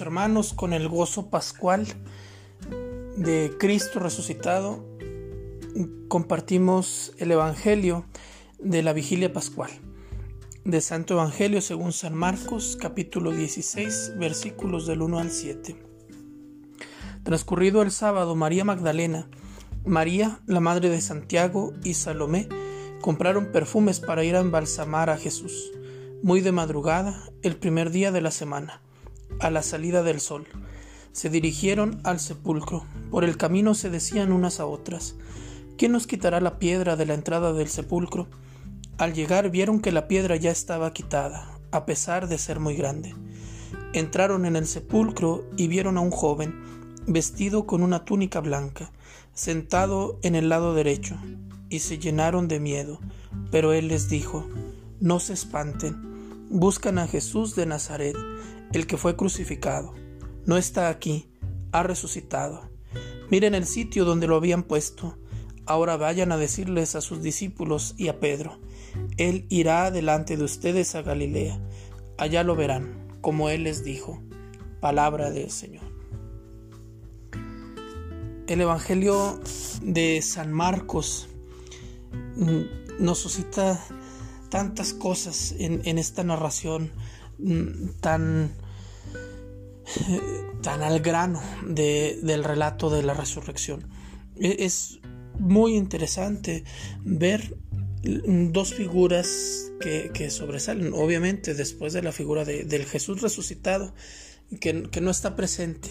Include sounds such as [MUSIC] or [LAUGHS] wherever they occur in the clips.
Hermanos, con el gozo pascual de Cristo resucitado, compartimos el Evangelio de la vigilia pascual. De Santo Evangelio según San Marcos, capítulo 16, versículos del 1 al 7. Transcurrido el sábado, María Magdalena, María, la madre de Santiago, y Salomé compraron perfumes para ir a embalsamar a Jesús, muy de madrugada, el primer día de la semana a la salida del sol. Se dirigieron al sepulcro. Por el camino se decían unas a otras, ¿quién nos quitará la piedra de la entrada del sepulcro? Al llegar vieron que la piedra ya estaba quitada, a pesar de ser muy grande. Entraron en el sepulcro y vieron a un joven, vestido con una túnica blanca, sentado en el lado derecho, y se llenaron de miedo. Pero él les dijo, No se espanten, buscan a Jesús de Nazaret, el que fue crucificado. No está aquí, ha resucitado. Miren el sitio donde lo habían puesto. Ahora vayan a decirles a sus discípulos y a Pedro, Él irá delante de ustedes a Galilea. Allá lo verán, como Él les dijo. Palabra del Señor. El Evangelio de San Marcos mm, nos suscita tantas cosas en, esta narración mm, tan tan al grano del relato de la resurrección. E, es muy interesante ver dos figuras que, sobresalen, obviamente después de la figura del Jesús resucitado, que, no está presente,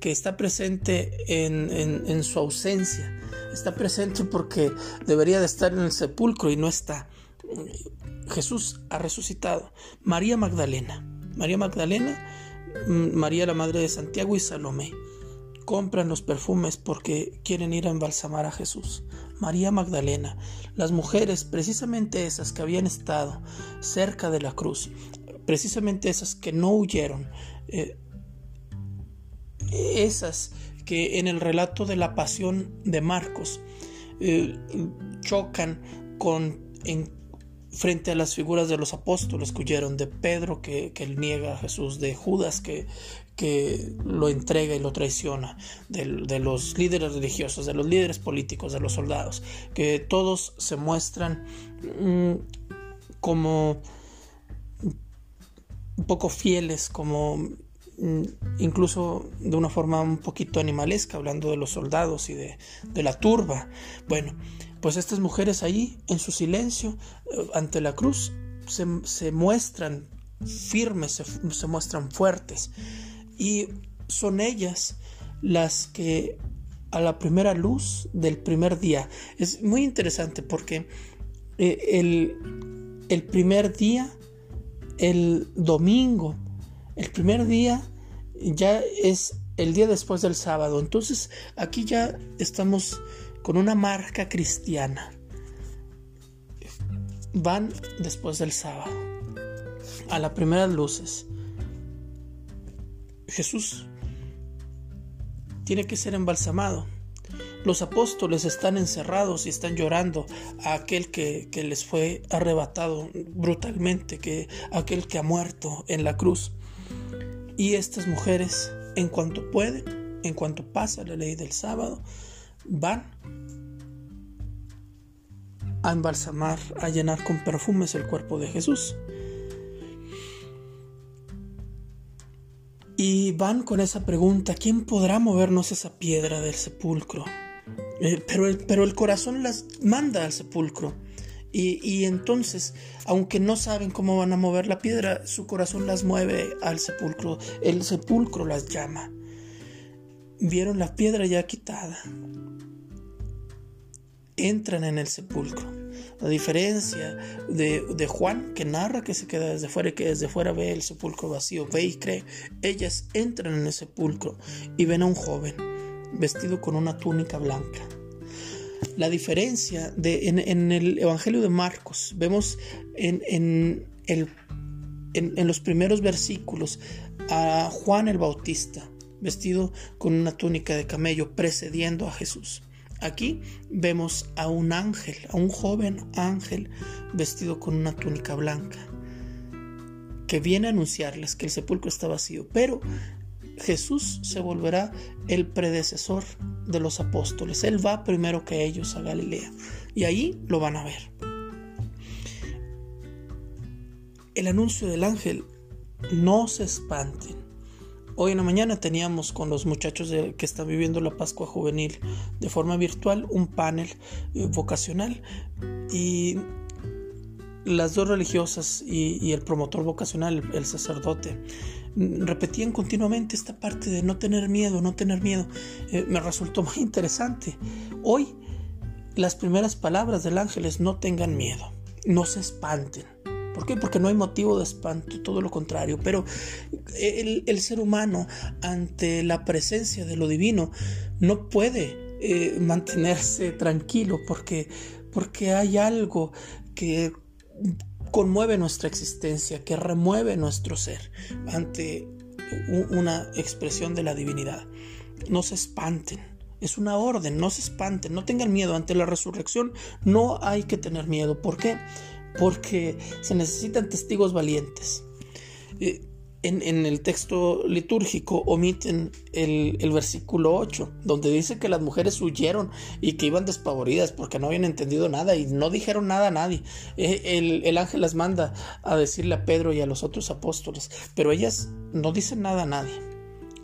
que está presente en, en, su ausencia, está presente porque debería de estar en el sepulcro y no está. Jesús ha resucitado. María Magdalena. María Magdalena María la Madre de Santiago y Salomé. Compran los perfumes porque quieren ir a embalsamar a Jesús. María Magdalena, las mujeres, precisamente esas que habían estado cerca de la cruz, precisamente esas que no huyeron, eh, esas que en el relato de la pasión de Marcos eh, chocan con frente a las figuras de los apóstoles que huyeron, de Pedro que, que niega a Jesús, de Judas que, que lo entrega y lo traiciona, de, los líderes religiosos, de los líderes políticos, de los soldados, que todos se muestran mm, como un poco fieles, como incluso de una forma un poquito animalesca, hablando de los soldados y de, de la turba. Bueno, pues estas mujeres ahí, en su silencio, eh, ante la cruz, se, muestran firmes, se, se, muestran fuertes. Y son ellas las que a la primera luz del primer día, es muy interesante porque eh, el, el primer día, el domingo, el primer día ya es el día después del sábado. Entonces aquí ya estamos con una marca cristiana. Van después del sábado, a las primeras luces. Jesús tiene que ser embalsamado. Los apóstoles están encerrados y están llorando a aquel que, les fue arrebatado brutalmente, que aquel que ha muerto en la cruz. Y estas mujeres, en cuanto pueden, en cuanto pasa la ley del sábado, van a embalsamar, a llenar con perfumes el cuerpo de Jesús. Y van con esa pregunta, ¿quién podrá movernos esa piedra del sepulcro? Eh, pero, el, pero el corazón las manda al sepulcro. Y, entonces, aunque no saben cómo van a mover la piedra, su corazón las mueve al sepulcro. El sepulcro las llama. Vieron la piedra ya quitada entran en el sepulcro. La diferencia de, Juan, que narra que se queda desde fuera y que desde fuera ve el sepulcro vacío, ve y cree, ellas entran en el sepulcro y ven a un joven vestido con una túnica blanca. La diferencia de, en, el Evangelio de Marcos, vemos en, en, el, en los primeros versículos a Juan el Bautista vestido con una túnica de camello precediendo a Jesús. Aquí vemos a un ángel, a un joven ángel vestido con una túnica blanca, que viene a anunciarles que el sepulcro está vacío. Pero Jesús se volverá el predecesor de los apóstoles. Él va primero que ellos a Galilea y ahí lo van a ver. El anuncio del ángel, no se espanten. Hoy en la mañana teníamos con los muchachos que están viviendo la Pascua Juvenil de forma virtual un panel eh, vocacional y las dos religiosas y, el promotor vocacional, el sacerdote, repetían continuamente esta parte de no tener miedo, no tener miedo. Eh, me resultó muy interesante. Hoy las primeras palabras del ángel es no tengan miedo, no se espanten. ¿Por qué? Porque no hay motivo de espanto, todo lo contrario. Pero el, ser humano ante la presencia de lo divino no puede eh, mantenerse tranquilo porque, porque hay algo que conmueve nuestra existencia, que remueve nuestro ser ante una expresión de la divinidad. No se espanten. Es una orden, no se espanten, no tengan miedo ante la resurrección. No hay que tener miedo. ¿Por qué? Porque se necesitan testigos valientes. Eh, en, el texto litúrgico omiten el, versículo 8, donde dice que las mujeres huyeron y que iban despavoridas porque no habían entendido nada y no dijeron nada a nadie. Eh, el, el ángel las manda a decirle a Pedro y a los otros apóstoles, pero ellas no dicen nada a nadie.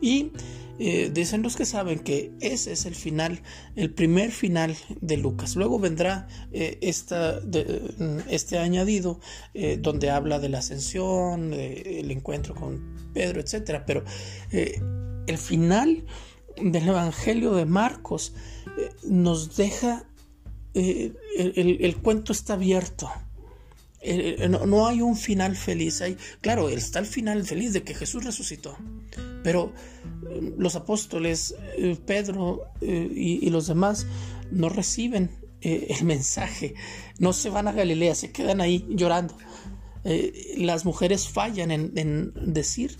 Y eh, dicen los que saben que ese es el final, el primer final de Lucas. Luego vendrá eh, este añadido eh, donde habla de la ascensión, el encuentro con Pedro, etc. Pero el final del Evangelio de Marcos nos deja, el cuento está abierto eh, no, hay un final feliz. Hay, claro, está el final feliz de que Jesús resucitó. Pero los apóstoles, Pedro y, los demás, no reciben el mensaje. No se van a Galilea, se quedan ahí llorando. las mujeres fallan en, decir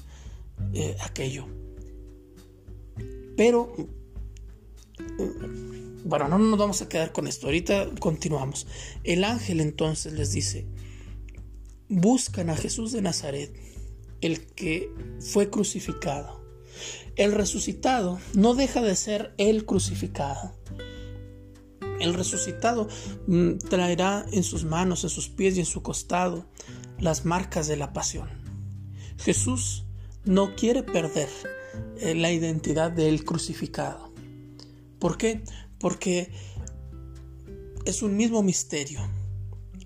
aquello. Pero bueno, no nos vamos a quedar con esto. Ahorita continuamos. El ángel entonces les dice, buscan a Jesús de Nazaret, el que fue crucificado. El resucitado no deja de ser el crucificado. El resucitado mm, traerá en sus manos, en sus pies y en su costado las marcas de la pasión. Jesús no quiere perder eh, la identidad del crucificado. ¿Por qué? Porque es un mismo misterio.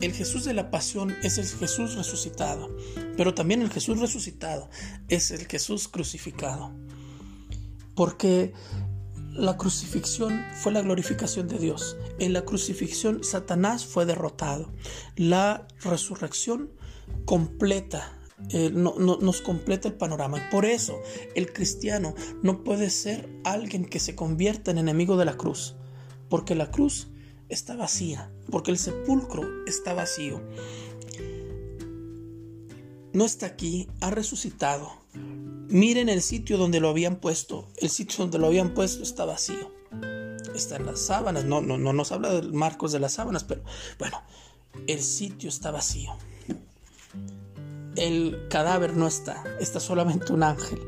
El Jesús de la pasión es el Jesús resucitado, pero también el Jesús resucitado es el Jesús crucificado. Porque la crucifixión fue la glorificación de Dios. En la crucifixión Satanás fue derrotado. La resurrección completa eh, nos completa el panorama. Y por eso el cristiano no puede ser alguien que se convierta en enemigo de la cruz, porque la cruz está vacía, porque el sepulcro está vacío. No está aquí, ha resucitado. Miren el sitio donde lo habían puesto. El sitio donde lo habían puesto está vacío. Está en las sábanas. No, no, no nos habla de marcos de las sábanas, pero bueno, el sitio está vacío. El cadáver no está, está solamente un ángel,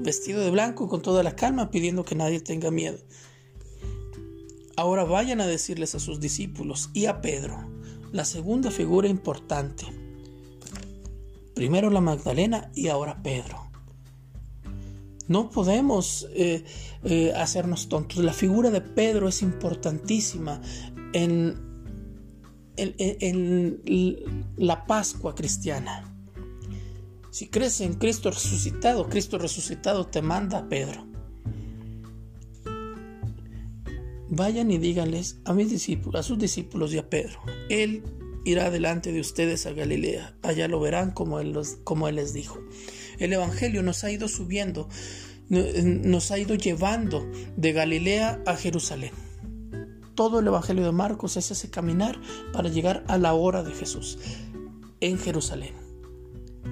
vestido de blanco con toda la calma, pidiendo que nadie tenga miedo. Ahora vayan a decirles a sus discípulos y a Pedro, la segunda figura importante. Primero la Magdalena y ahora Pedro. No podemos eh, eh, hacernos tontos. La figura de Pedro es importantísima en, en la Pascua cristiana. Si crees en Cristo resucitado, Cristo resucitado te manda a Pedro. Vayan y díganles a mis discípulos, a sus discípulos y a Pedro. Él irá delante de ustedes a Galilea. Allá lo verán como él, como él les dijo. El Evangelio nos ha ido subiendo, nos ha ido llevando de Galilea a Jerusalén. Todo el Evangelio de Marcos es ese caminar para llegar a la hora de Jesús en Jerusalén.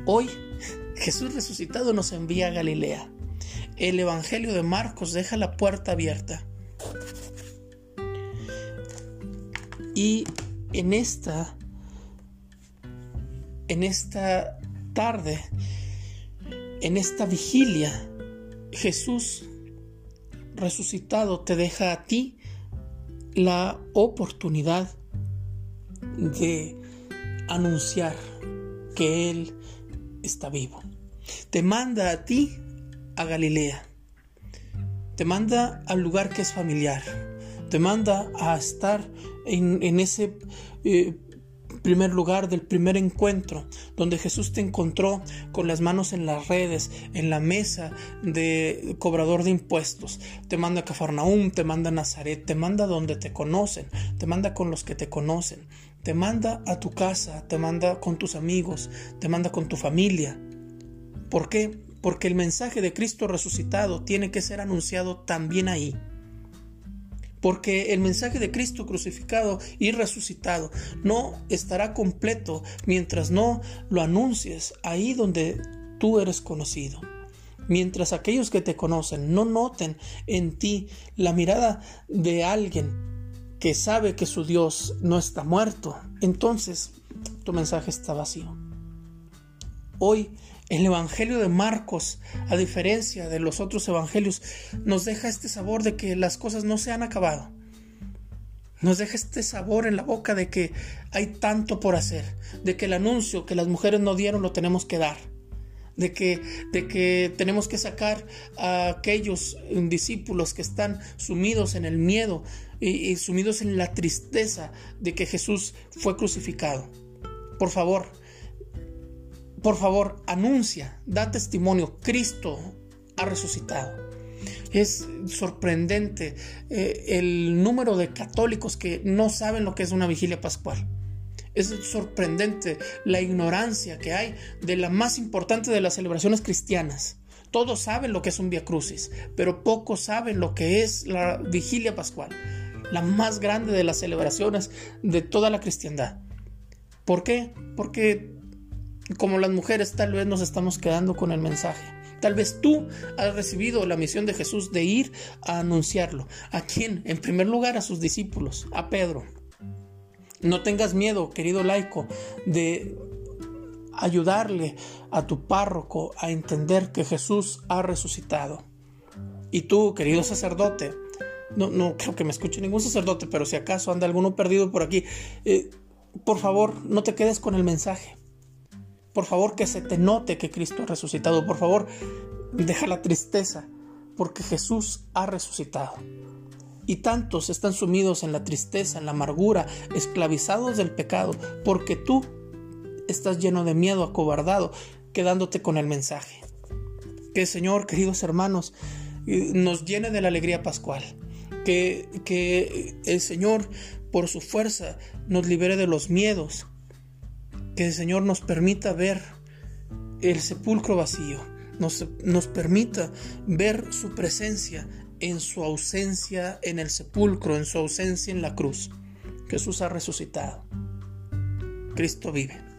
Hoy [LAUGHS] Jesús resucitado nos envía a Galilea. El Evangelio de Marcos deja la puerta abierta Y en esta, en esta tarde, en esta vigilia, Jesús resucitado te deja a ti la oportunidad de anunciar que Él está vivo. Te manda a ti a Galilea. Te manda al lugar que es familiar. Te manda a estar en, ese eh, primer lugar del primer encuentro, donde Jesús te encontró con las manos en las redes, en la mesa de cobrador de impuestos. Te manda a Cafarnaúm, te manda a Nazaret, te manda donde te conocen, te manda con los que te conocen, te manda a tu casa, te manda con tus amigos, te manda con tu familia. ¿Por qué? Porque el mensaje de Cristo resucitado tiene que ser anunciado también ahí porque el mensaje de Cristo crucificado y resucitado no estará completo mientras no lo anuncies ahí donde tú eres conocido. Mientras aquellos que te conocen no noten en ti la mirada de alguien que sabe que su Dios no está muerto, entonces tu mensaje está vacío. Hoy el Evangelio de Marcos, a diferencia de los otros evangelios, nos deja este sabor de que las cosas no se han acabado. Nos deja este sabor en la boca de que hay tanto por hacer, de que el anuncio que las mujeres no dieron lo tenemos que dar, de que, de que tenemos que sacar a aquellos discípulos que están sumidos en el miedo y sumidos en la tristeza de que Jesús fue crucificado. Por favor, por favor, anuncia, da testimonio, Cristo ha resucitado. Es sorprendente eh, el número de católicos que no saben lo que es una vigilia pascual. Es sorprendente la ignorancia que hay de la más importante de las celebraciones cristianas. Todos saben lo que es un Via Crucis, pero pocos saben lo que es la vigilia pascual, la más grande de las celebraciones de toda la cristiandad. ¿Por qué? Porque como las mujeres tal vez nos estamos quedando con el mensaje. Tal vez tú has recibido la misión de Jesús de ir a anunciarlo. ¿A quién? En primer lugar a sus discípulos, a Pedro. No tengas miedo, querido laico, de ayudarle a tu párroco a entender que Jesús ha resucitado. Y tú, querido sacerdote, no, no creo que me escuche ningún sacerdote, pero si acaso anda alguno perdido por aquí, eh, por favor, no te quedes con el mensaje. Por favor, que se te note que Cristo ha resucitado. Por favor, deja la tristeza, porque Jesús ha resucitado. Y tantos están sumidos en la tristeza, en la amargura, esclavizados del pecado, porque tú estás lleno de miedo, acobardado, quedándote con el mensaje. Que el Señor, queridos hermanos, eh, nos llene de la alegría pascual. Que, que el Señor, por su fuerza, nos libere de los miedos, que el Señor nos permita ver el sepulcro vacío, nos, nos permita ver su presencia en su ausencia en el sepulcro, en su ausencia en la cruz. Jesús ha resucitado. Cristo vive.